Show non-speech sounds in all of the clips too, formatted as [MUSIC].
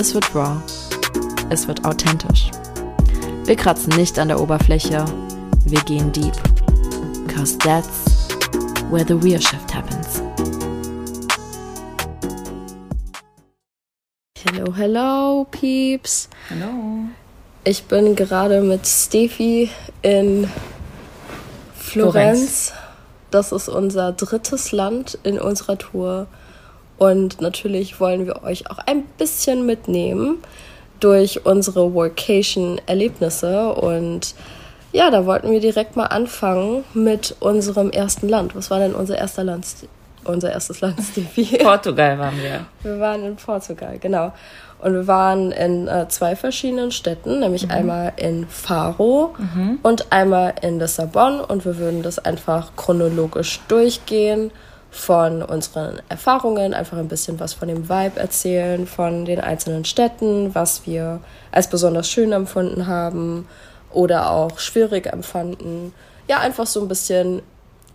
es wird raw, es wird authentisch. Wir kratzen nicht an der Oberfläche, wir gehen deep. Cause that's where the real shift happens. Hello, hello, Peeps. Hallo. Ich bin gerade mit Steffi in Florenz. Das ist unser drittes Land in unserer Tour. Und natürlich wollen wir euch auch ein bisschen mitnehmen durch unsere Workation-Erlebnisse. Und ja, da wollten wir direkt mal anfangen mit unserem ersten Land. Was war denn unser erster Land? Unser erstes Land, Stevie? [LAUGHS] Portugal waren wir. Wir waren in Portugal, genau. Und wir waren in äh, zwei verschiedenen Städten, nämlich mhm. einmal in Faro mhm. und einmal in Lissabon. Und wir würden das einfach chronologisch durchgehen von unseren Erfahrungen, einfach ein bisschen was von dem Vibe erzählen, von den einzelnen Städten, was wir als besonders schön empfunden haben oder auch schwierig empfanden. Ja, einfach so ein bisschen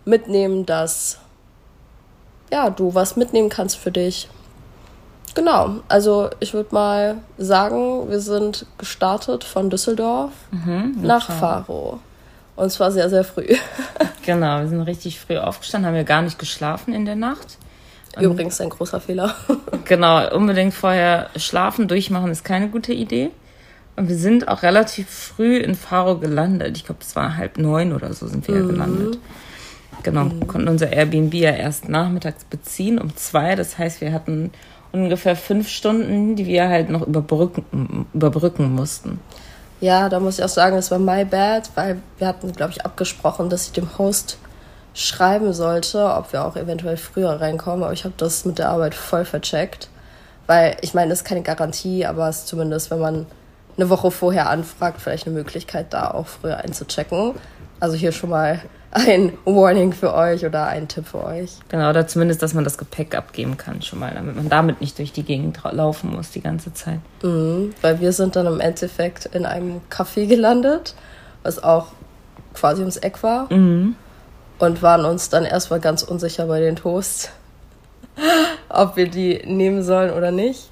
mitnehmen, dass ja, du was mitnehmen kannst für dich Genau, also ich würde mal sagen, wir sind gestartet von Düsseldorf mhm, nach Faro. Und zwar sehr, sehr früh. [LAUGHS] genau, wir sind richtig früh aufgestanden, haben wir gar nicht geschlafen in der Nacht. Übrigens ein großer Fehler. [LAUGHS] genau, unbedingt vorher schlafen, durchmachen ist keine gute Idee. Und wir sind auch relativ früh in Faro gelandet. Ich glaube, es war halb neun oder so sind wir mhm. gelandet. Genau, mhm. konnten unser Airbnb ja erst nachmittags beziehen um zwei. Das heißt, wir hatten ungefähr fünf Stunden, die wir halt noch überbrücken, überbrücken mussten. Ja, da muss ich auch sagen, es war my bad, weil wir hatten, glaube ich, abgesprochen, dass ich dem Host schreiben sollte, ob wir auch eventuell früher reinkommen. Aber ich habe das mit der Arbeit voll vercheckt. Weil ich meine, das ist keine Garantie, aber es ist zumindest, wenn man eine Woche vorher anfragt, vielleicht eine Möglichkeit, da auch früher einzuchecken. Also hier schon mal ein Warning für euch oder ein Tipp für euch. Genau, oder zumindest, dass man das Gepäck abgeben kann schon mal, damit man damit nicht durch die Gegend laufen muss die ganze Zeit. Mhm, weil wir sind dann im Endeffekt in einem Café gelandet, was auch quasi ums Eck war. Mhm. Und waren uns dann erstmal ganz unsicher bei den Toasts, [LAUGHS] ob wir die nehmen sollen oder nicht.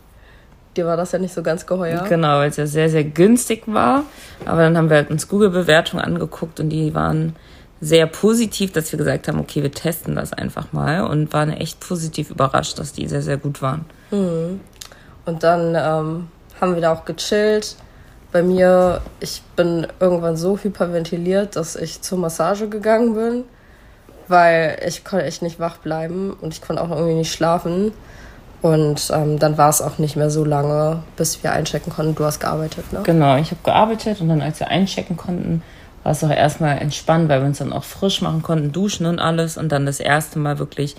Dir war das ja nicht so ganz geheuer. Genau, weil es ja sehr, sehr günstig war. Aber dann haben wir halt uns Google-Bewertungen angeguckt und die waren sehr positiv, dass wir gesagt haben, okay, wir testen das einfach mal und waren echt positiv überrascht, dass die sehr, sehr gut waren. Mhm. Und dann ähm, haben wir da auch gechillt. Bei mir, ich bin irgendwann so hyperventiliert, dass ich zur Massage gegangen bin, weil ich konnte echt nicht wach bleiben und ich konnte auch irgendwie nicht schlafen. Und ähm, dann war es auch nicht mehr so lange, bis wir einchecken konnten. Du hast gearbeitet, ne? Genau, ich habe gearbeitet und dann, als wir einchecken konnten, war es auch erstmal entspannt, weil wir uns dann auch frisch machen konnten, duschen und alles und dann das erste Mal wirklich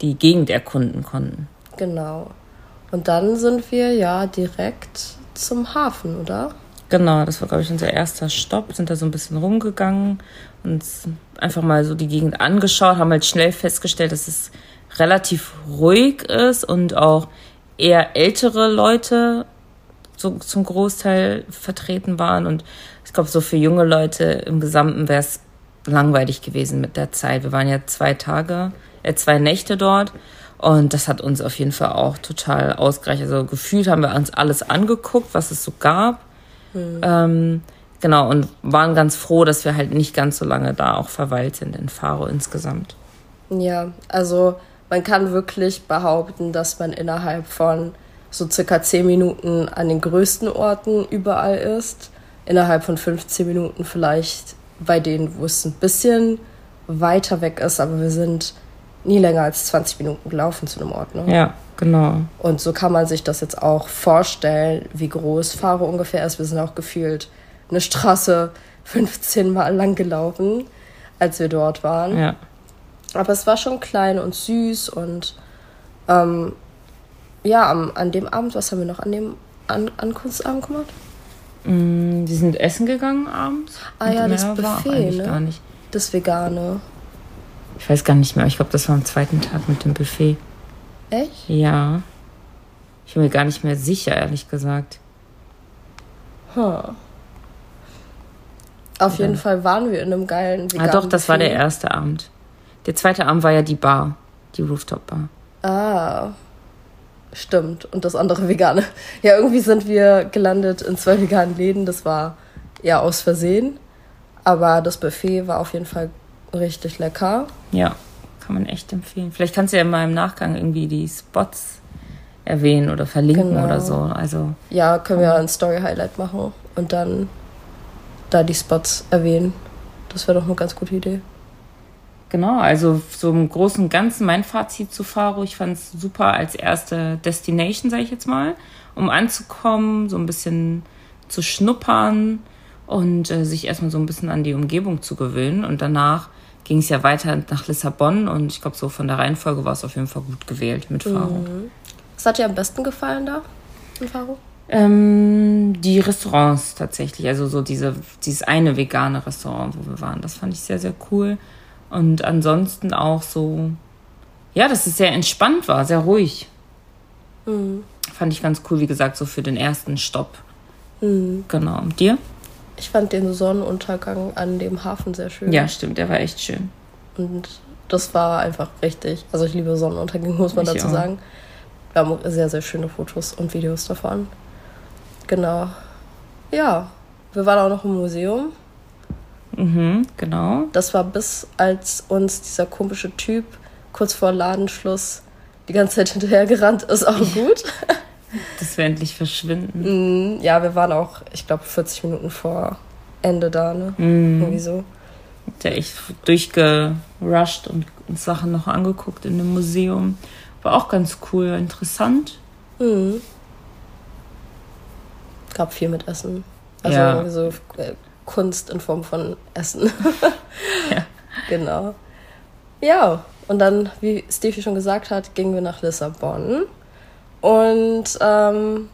die Gegend erkunden konnten. Genau. Und dann sind wir ja direkt zum Hafen, oder? Genau, das war, glaube ich, unser erster Stopp. Sind da so ein bisschen rumgegangen und einfach mal so die Gegend angeschaut, haben halt schnell festgestellt, dass es relativ ruhig ist und auch eher ältere Leute so zum Großteil vertreten waren und ich glaube, so für junge Leute im Gesamten wäre es langweilig gewesen mit der Zeit. Wir waren ja zwei Tage, äh, zwei Nächte dort. Und das hat uns auf jeden Fall auch total ausgereicht. Also gefühlt haben wir uns alles angeguckt, was es so gab. Mhm. Ähm, genau, und waren ganz froh, dass wir halt nicht ganz so lange da auch verweilt sind in Faro insgesamt. Ja, also man kann wirklich behaupten, dass man innerhalb von so circa zehn Minuten an den größten Orten überall ist innerhalb von 15 Minuten vielleicht bei denen, wo es ein bisschen weiter weg ist, aber wir sind nie länger als 20 Minuten gelaufen zu einem Ort. Ne? Ja, genau. Und so kann man sich das jetzt auch vorstellen, wie groß Faro ungefähr ist. Wir sind auch gefühlt eine Straße 15 Mal lang gelaufen, als wir dort waren. Ja. Aber es war schon klein und süß und ähm, ja, am, an dem Abend, was haben wir noch an dem An Ankunftsabend gemacht? Mm, die sind essen gegangen abends. Ah ja, das Buffet, ne? gar nicht. Das Vegane. Ich weiß gar nicht mehr. Ich glaube, das war am zweiten Tag mit dem Buffet. Echt? Ja. Ich bin mir gar nicht mehr sicher, ehrlich gesagt. Huh. Auf jeden Fall waren wir in einem geilen Ah, veganen doch, das war der Buffet. erste Abend. Der zweite Abend war ja die Bar, die Rooftop-Bar. Ah. Stimmt. Und das andere [LAUGHS] vegane. Ja, irgendwie sind wir gelandet in zwei veganen Läden. Das war ja aus Versehen. Aber das Buffet war auf jeden Fall richtig lecker. Ja, kann man echt empfehlen. Vielleicht kannst du ja mal im Nachgang irgendwie die Spots erwähnen oder verlinken Genau. oder so. Also, Ja, können wir ein Story-Highlight machen und dann da die Spots erwähnen. Das wäre doch eine ganz gute Idee. Genau, also so im Großen und Ganzen mein Fazit zu Faro. Ich fand es super als erste Destination, sage ich jetzt mal, um anzukommen, so ein bisschen zu schnuppern und äh, sich erstmal so ein bisschen an die Umgebung zu gewöhnen. Und danach ging es ja weiter nach Lissabon und ich glaube, so von der Reihenfolge war es auf jeden Fall gut gewählt mit Faro. Was hat dir am besten gefallen da in Faro? Ähm, die Restaurants tatsächlich, also so diese, dieses eine vegane Restaurant, wo wir waren, das fand ich sehr, sehr cool. Und ansonsten auch so, ja, dass es sehr entspannt war, sehr ruhig. Fand ich ganz cool, wie gesagt, so für den ersten Stopp. Genau. Und dir? Ich fand den Sonnenuntergang an dem Hafen sehr schön. Ja, stimmt, der war echt schön. Und das war einfach richtig. Also ich liebe Sonnenuntergänge, muss man Ich dazu auch. sagen. Wir haben sehr, sehr schöne Fotos und Videos davon. Genau. Ja, wir waren auch noch im Museum. Mhm, genau. Das war bis als uns dieser komische Typ kurz vor Ladenschluss die ganze Zeit hinterhergerannt ist, auch [LAUGHS] gut. Dass wir endlich verschwinden. Mm, ja, wir waren auch, ich glaube, 40 Minuten vor Ende da, ne? Mhm. Irgendwie so. Der echt durchgerusht und uns Sachen noch angeguckt in dem Museum. War auch ganz cool, interessant. Mhm. Gab viel mit Essen. Also Ja. so äh, Kunst in Form von Essen. [LAUGHS] Ja. Genau. Ja, und dann, wie Stevie schon gesagt hat, gingen wir nach Lissabon. Und ähm,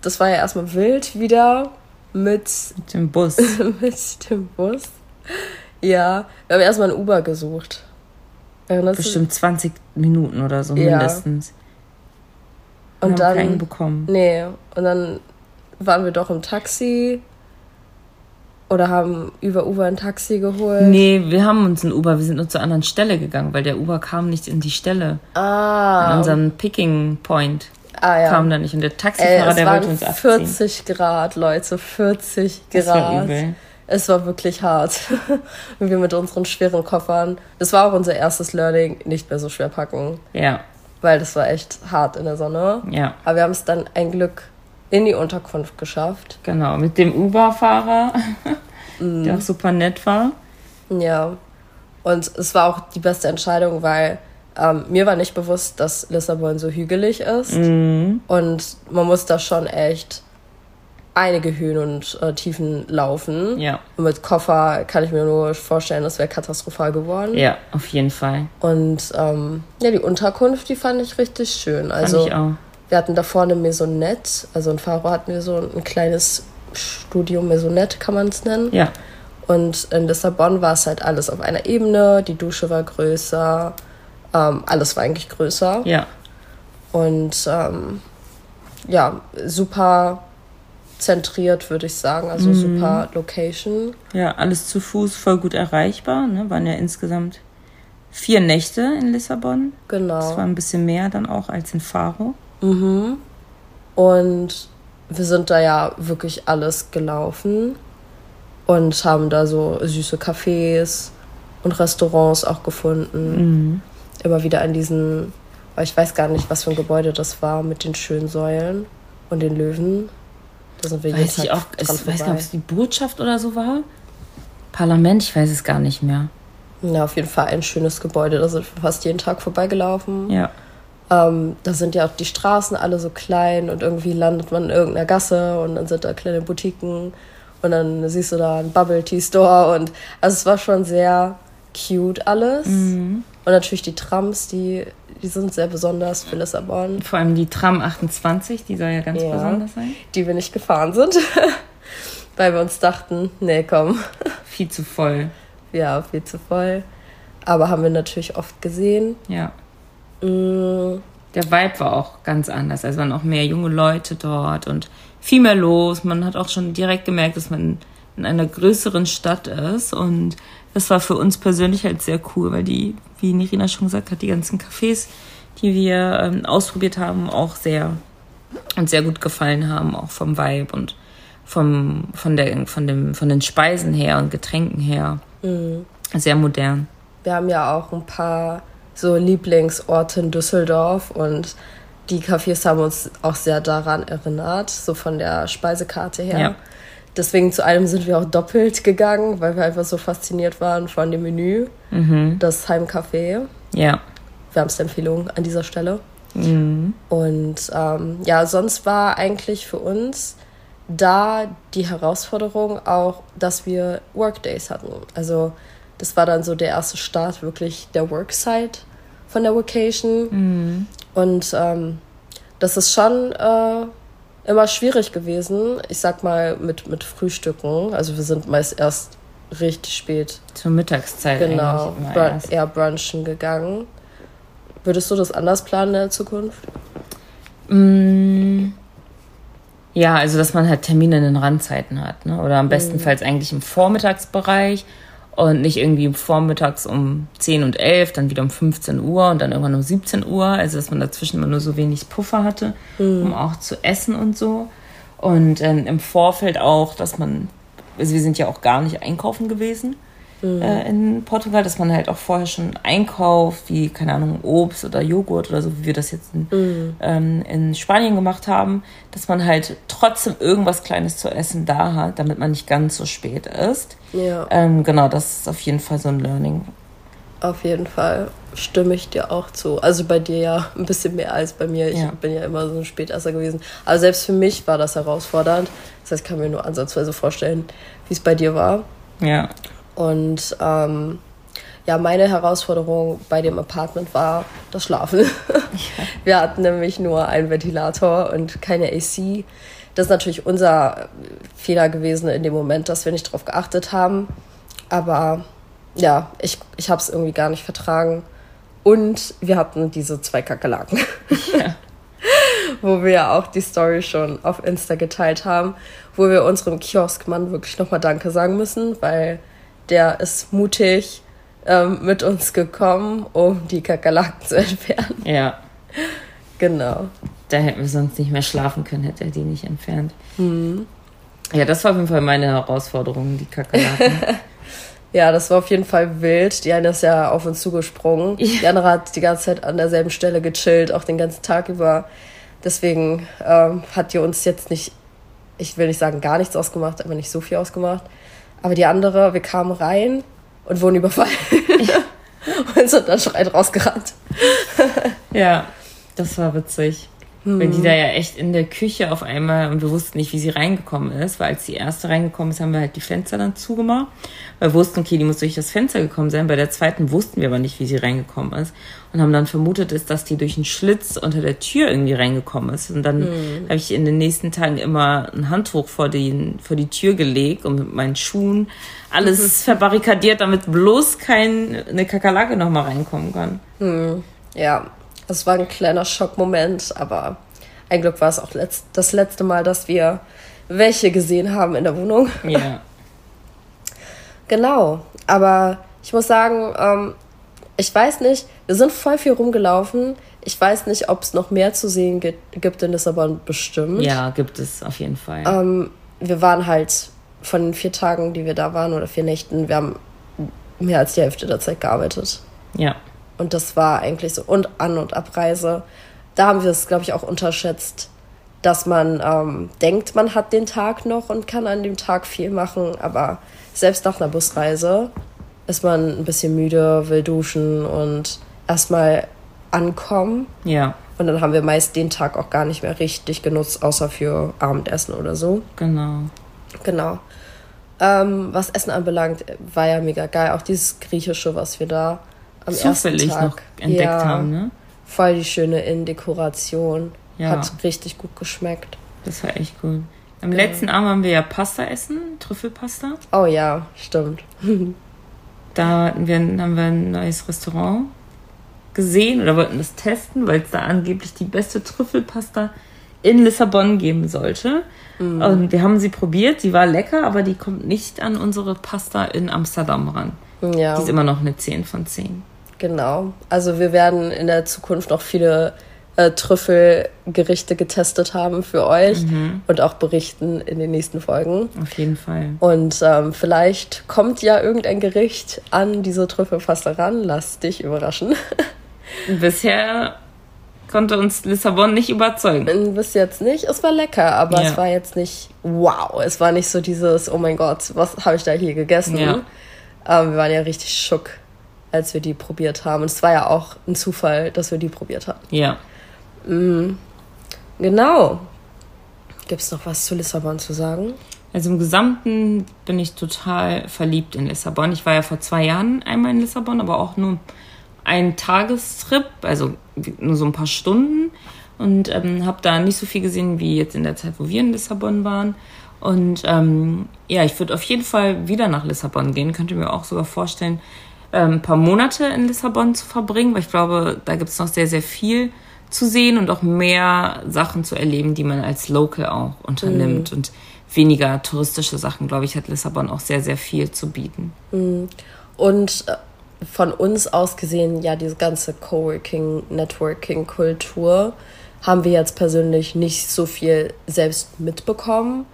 das war ja erstmal wild wieder mit, Mit dem Bus. [LAUGHS] mit dem Bus. Ja, wir haben erstmal ein Uber gesucht. Erinnerst du- Bestimmt 20 Minuten oder so Ja. mindestens. Und haben dann- keinen bekommen. Nee, und dann waren wir doch im Taxi oder haben über Uber ein Taxi geholt. Nee, wir haben uns ein Uber, wir sind nur zur anderen Stelle gegangen, weil der Uber kam nicht in die Stelle. Ah, An unserem Picking Point ah ja. kam da nicht. Und der Ey, Taxifahrer, es der wollte uns abziehen. 40 Grad, Leute, 40 Das war Grad. übel. Es war wirklich hart. [LAUGHS] Und wir mit unseren schweren Koffern. Das war auch unser erstes Learning, nicht mehr so schwer packen, Ja, weil das war echt hart in der Sonne. ja, Aber wir haben es dann ein Glück in die Unterkunft geschafft. genau. Mit dem Uber-Fahrer, [LAUGHS] Mhm. der auch super nett war. Ja. Und es war auch die beste Entscheidung, weil ähm, mir war nicht bewusst, dass Lissabon so hügelig ist. Mhm. Und man muss da schon echt einige Höhen und äh, Tiefen laufen. Ja, Und mit Koffer kann ich mir nur vorstellen, das wäre katastrophal geworden. ja, auf jeden Fall. Und ähm, ja, die Unterkunft, die fand ich richtig schön. Fand Also ich auch. Wir hatten da vorne Maisonette, also in Faro hatten wir so ein kleines Studio Maisonette, kann man es nennen. Ja, Und in Lissabon war es halt alles auf einer Ebene, die Dusche war größer, ähm, alles war eigentlich größer. ja, Und ähm, ja, super zentriert, würde ich sagen. Also super Location. ja, alles zu Fuß voll gut erreichbar. Ne? Waren ja insgesamt vier Nächte in Lissabon. Das war Genau. ein bisschen mehr dann auch als in Faro. Mhm. Und wir sind da ja wirklich alles gelaufen und haben da so süße Cafés und Restaurants auch gefunden. Mhm. Immer wieder an diesen, aber ich weiß gar nicht, was für ein Gebäude das war, mit den schönen Säulen und den Löwen. Da sind wir Weiß ich auch, ich weiß gar nicht, ob es die Botschaft oder so war. Parlament, ich weiß es gar nicht mehr. Ja, auf jeden Fall ein schönes Gebäude. Da sind wir fast jeden Tag vorbeigelaufen. Ja, Ähm, da sind ja auch die Straßen alle so klein und irgendwie landet man in irgendeiner Gasse und dann sind da kleine Boutiquen und dann siehst du da einen Bubble Tea Store und also es war schon sehr cute alles. Und natürlich die Trams, die, Die sind sehr besonders für Lissabon. Vor allem die Tram 28, die soll ja ganz ja, besonders sein. Die wir nicht gefahren sind, [LAUGHS] weil wir uns dachten, nee, komm. [LAUGHS] Viel zu voll. Ja, viel zu voll. Aber haben wir natürlich oft gesehen. Ja. Mm. Der Vibe war auch ganz anders. Also waren auch mehr junge Leute dort und viel mehr los. Man hat auch schon direkt gemerkt, dass man in einer größeren Stadt ist. Und das war für uns persönlich halt sehr cool, weil die, wie Nirina schon gesagt hat, die ganzen Cafés, die wir ähm, ausprobiert haben, auch sehr und sehr gut gefallen haben, auch vom Vibe und vom, von, der, von, dem, von den Speisen her und Getränken her. Mhm. Sehr modern. Wir haben ja auch ein paar so Lieblingsorte in Düsseldorf und die Cafés haben uns auch sehr daran erinnert, so von der Speisekarte her. Ja. Deswegen zu einem sind wir auch doppelt gegangen, weil wir einfach so fasziniert waren von dem Menü. Mhm. Das Heimcafé. Ja. Wärmste Empfehlung an dieser Stelle. Mhm. Und ähm, ja, sonst war eigentlich für uns da die Herausforderung auch, dass wir Workdays hatten. Also das war dann so der erste Start wirklich der Worksite von der Vacation. Mhm. Und ähm, das ist schon äh, immer schwierig gewesen. Ich sag mal mit, mit Frühstücken. Also wir sind meist erst richtig spät. Zur Mittagszeit. Genau, br eher brunchen gegangen. Würdest du das anders planen in der Zukunft? Mm, ja, also dass man halt Termine in den Randzeiten hat. Ne? Oder am mhm. bestenfalls eigentlich im Vormittagsbereich und nicht irgendwie vormittags um 10 und 11, dann wieder um 15 Uhr und dann irgendwann um 17 Uhr. Also, dass man dazwischen immer nur so wenig Puffer hatte, mhm. um auch zu essen und so. Und ähm, im Vorfeld auch, dass man, also wir sind ja auch gar nicht einkaufen gewesen mhm. äh, in Portugal, dass man halt auch vorher schon einkauft, wie, keine Ahnung, Obst oder Joghurt oder so, wie wir das jetzt in, mhm. ähm, in Spanien gemacht haben, dass man halt trotzdem irgendwas Kleines zu essen da hat, damit man nicht ganz so spät ist. Ja. Ähm, genau, das ist auf jeden Fall so ein Learning. Auf jeden Fall stimme ich dir auch zu. Also bei dir ja ein bisschen mehr als bei mir. Ich ja. bin ja immer so ein Spätesser gewesen. Aber selbst für mich war das herausfordernd. Das heißt, ich kann mir nur ansatzweise vorstellen, wie es bei dir war. Ja. Und ähm, ja, meine Herausforderung bei dem Apartment war das Schlafen. Ja. Wir hatten nämlich nur einen Ventilator und keine AC. Das ist natürlich unser Fehler gewesen in dem Moment, dass wir nicht darauf geachtet haben. Aber ja, ich, ich habe es irgendwie gar nicht vertragen. Und wir hatten diese zwei Kakerlaken. Ja. [LAUGHS] wo wir ja auch die Story schon auf Insta geteilt haben, wo wir unserem Kioskmann wirklich nochmal Danke sagen müssen, weil der ist mutig ähm, mit uns gekommen, um die Kakerlaken zu entfernen. Ja. Genau. Da hätten wir sonst nicht mehr schlafen können, hätte er die nicht entfernt. Mhm. Ja, das war auf jeden Fall meine Herausforderung, die Kakerlaken. [LAUGHS] ja, das war auf jeden Fall wild. Die eine ist ja auf uns zugesprungen. Ja. Die andere hat die ganze Zeit an derselben Stelle gechillt, auch den ganzen Tag über. Deswegen ähm, hat die uns jetzt nicht, ich will nicht sagen gar nichts ausgemacht, aber nicht so viel ausgemacht. Aber die andere, wir kamen rein und wurden überfallen. [LAUGHS] und sind dann schreit rausgerannt. ja, das war witzig. Hm. Weil die da ja echt in der Küche auf einmal und wir wussten nicht, wie sie reingekommen ist, weil als die erste reingekommen ist, haben wir halt die Fenster dann zugemacht. Weil wir wussten, okay, die muss durch das Fenster gekommen sein. Bei der zweiten wussten wir aber nicht, wie sie reingekommen ist. Und haben dann vermutet, ist, dass die durch einen Schlitz unter der Tür irgendwie reingekommen ist. Und dann hm. habe ich in den nächsten Tagen immer ein Handtuch vor, den, vor die Tür gelegt und mit meinen Schuhen alles [LAUGHS] verbarrikadiert, damit bloß keine Kakerlake nochmal reinkommen kann. Hm. Ja, das war ein kleiner Schockmoment, aber ein Glück war es auch letzt, das letzte Mal, dass wir welche gesehen haben in der Wohnung. Ja. [LAUGHS] genau, aber ich muss sagen, ähm, ich weiß nicht, wir sind voll viel rumgelaufen. Ich weiß nicht, ob es noch mehr zu sehen gibt in Lissabon bestimmt. Ja, gibt es auf jeden Fall. Ähm, wir waren halt von den vier Tagen, die wir da waren, oder vier Nächten, wir haben mehr als die Hälfte der Zeit gearbeitet. Ja. Und das war eigentlich so. Und An- und Abreise. Da haben wir es, glaube ich, auch unterschätzt, dass man ähm, denkt, man hat den Tag noch und kann an dem Tag viel machen. Aber selbst nach einer Busreise ist man ein bisschen müde, will duschen und erstmal ankommen. Ja. Und dann haben wir meist den Tag auch gar nicht mehr richtig genutzt, außer für Abendessen oder so. Genau. Genau. Ähm, was Essen anbelangt, war ja mega geil. Auch dieses Griechische, was wir da am zufällig noch entdeckt ja, haben, ne? voll die schöne Innendekoration. Ja. Hat richtig gut geschmeckt. Das war echt gut. Am letzten Abend haben wir ja Pasta essen, Trüffelpasta. Oh ja, stimmt. [LAUGHS] Da hatten wir, haben wir ein neues Restaurant gesehen oder wollten das testen, weil es da angeblich die beste Trüffelpasta in Lissabon geben sollte. Und wir haben sie probiert, sie war lecker, aber die kommt nicht an unsere Pasta in Amsterdam ran. Ja. Die ist immer noch eine 10 von 10. Genau. Also wir werden in der Zukunft noch viele äh, Trüffelgerichte getestet haben für euch und auch berichten in den nächsten Folgen. Auf jeden Fall. Und ähm, vielleicht kommt ja irgendein Gericht an diese Trüffelpasta ran. Lass dich überraschen. [LAUGHS] Bisher konnte uns Lissabon nicht überzeugen. Bis jetzt nicht. Es war lecker, aber Ja. es war jetzt nicht wow. Es war nicht so dieses, oh mein Gott, was habe ich da hier gegessen? Ja. Ähm, wir waren ja richtig schock, als wir die probiert haben. Und es war ja auch ein Zufall, dass wir die probiert haben. Ja. Genau. Gibt es noch was zu Lissabon zu sagen? Also im Gesamten bin ich total verliebt in Lissabon. Ich war ja vor zwei Jahren einmal in Lissabon, aber auch nur ein Tagestrip, also nur so ein paar Stunden. Und ähm, habe da nicht so viel gesehen wie jetzt in der Zeit, wo wir in Lissabon waren. Und ähm, ja, ich würde auf jeden Fall wieder nach Lissabon gehen. Könnte mir auch sogar vorstellen, ein paar Monate in Lissabon zu verbringen, weil ich glaube, da gibt es noch sehr, sehr viel zu sehen und auch mehr Sachen zu erleben, die man als Local auch unternimmt. Und weniger touristische Sachen, glaube ich, hat Lissabon auch sehr, sehr viel zu bieten. Und äh, von uns aus gesehen, ja, diese ganze Coworking, Networking-Kultur haben wir jetzt persönlich nicht so viel selbst mitbekommen,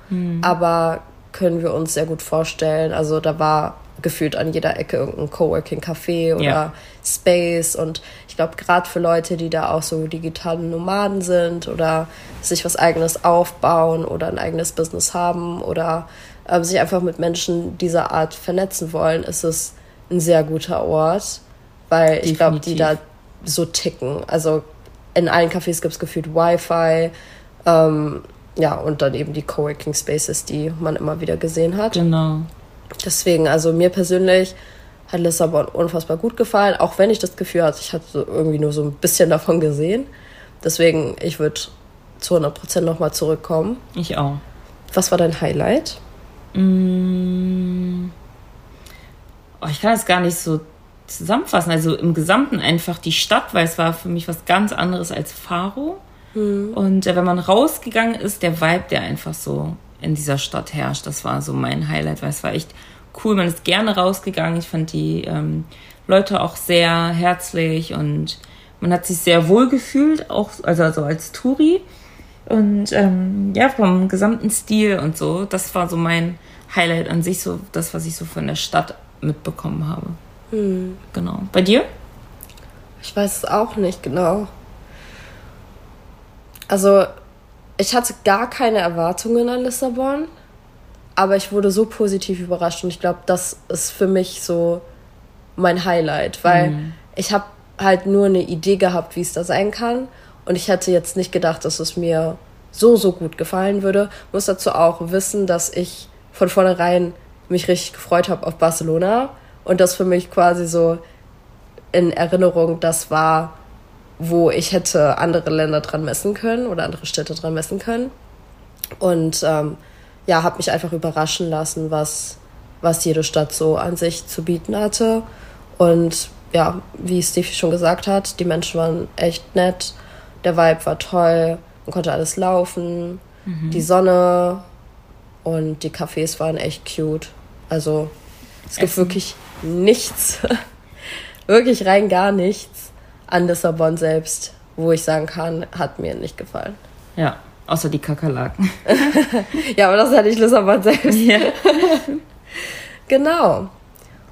aber können wir uns sehr gut vorstellen. Also da war gefühlt an jeder Ecke irgendein Coworking-Café oder Ja. Space und ich glaube, gerade für Leute, die da auch so digitale Nomaden sind oder sich was eigenes aufbauen oder ein eigenes Business haben oder ähm, sich einfach mit Menschen dieser Art vernetzen wollen, ist es ein sehr guter Ort, weil ich glaube, die da Definitiv. so ticken. Also in allen Cafés gibt es gefühlt Wi-Fi. Ähm, ja, und dann eben die Coworking Spaces, die man immer wieder gesehen hat. Genau. Deswegen, also mir persönlich hat Lissabon unfassbar gut gefallen, auch wenn ich das Gefühl hatte, ich hatte so irgendwie nur so ein bisschen davon gesehen. Deswegen, ich würde zu 100% nochmal zurückkommen. Ich auch. Was war dein Highlight? Mm. Oh, ich kann das gar nicht so zusammenfassen. Also im Gesamten einfach die Stadt, weil es war für mich was ganz anderes als Faro. Und äh, wenn man rausgegangen ist, der Vibe, der einfach so in dieser Stadt herrscht, das war so mein Highlight, weil es war echt cool. Man ist gerne rausgegangen. Ich fand die ähm, Leute auch sehr herzlich und man hat sich sehr wohl gefühlt, auch also, also als Touri. Und ähm, ja, vom gesamten Stil und so, das war so mein Highlight an sich, so das, was ich so von der Stadt mitbekommen habe. Genau. Bei dir? Ich weiß es auch nicht genau. Also, ich hatte gar keine Erwartungen an Lissabon, aber ich wurde so positiv überrascht und ich glaube, das ist für mich so mein Highlight, weil ich habe halt nur eine Idee gehabt, wie es da sein kann und ich hätte jetzt nicht gedacht, dass es mir so, so gut gefallen würde. Muss dazu auch wissen, dass ich von vornherein mich richtig gefreut habe auf Barcelona und das für mich quasi so in Erinnerung das war, wo ich hätte andere Länder dran messen können oder andere Städte dran messen können. Und ähm, ja, habe mich einfach überraschen lassen, was, was jede Stadt so an sich zu bieten hatte. Und ja, wie Steve schon gesagt hat, die Menschen waren echt nett, der Vibe war toll, man konnte alles laufen, die Sonne und die Cafés waren echt cute. Also es gibt Essen. wirklich nichts, [LAUGHS] wirklich rein gar nichts an Lissabon selbst, wo ich sagen kann, hat mir nicht gefallen. Ja, außer die Kakerlaken. [LAUGHS] Ja, aber das ja nicht Lissabon selbst. ja. [LAUGHS] Genau.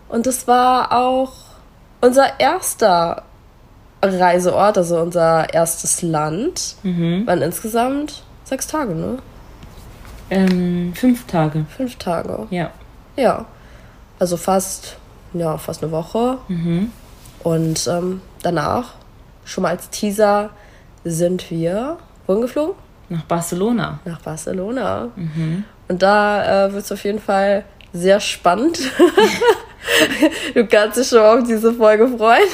Und das war auch unser erster Reiseort, also unser erstes Land. Waren insgesamt sechs Tage, ne? Ähm, fünf Tage. Fünf Tage. Ja. Ja. Also fast, ja, fast eine Woche. Und ähm, danach, schon mal als Teaser, sind wir wohin geflogen? Nach Barcelona. Nach Barcelona. Und da äh, wird es auf jeden Fall sehr spannend. [LAUGHS] du kannst dich schon auf diese Folge freuen.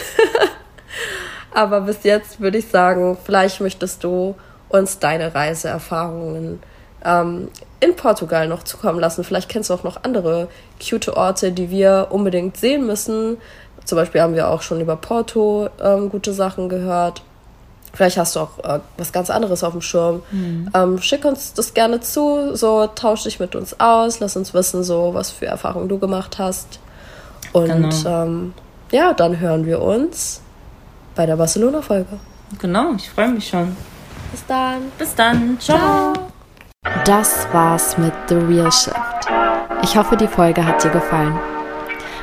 [LAUGHS] Aber bis jetzt würde ich sagen, vielleicht möchtest du uns deine Reiseerfahrungen ähm, in Portugal noch zukommen lassen. Vielleicht kennst du auch noch andere cute Orte, die wir unbedingt sehen müssen. Zum Beispiel haben wir auch schon über Porto ähm, gute Sachen gehört. Vielleicht hast du auch äh, was ganz anderes auf dem Schirm. Mhm. Ähm, schick uns das gerne zu, so tausch dich mit uns aus, lass uns wissen, so was für Erfahrungen du gemacht hast. Und genau. ähm, ja, dann hören wir uns bei der Barcelona-Folge. Genau, ich freue mich schon. Bis dann. Bis dann. Ciao. Ciao. Das war's mit The Real Shift. Ich hoffe, die Folge hat dir gefallen.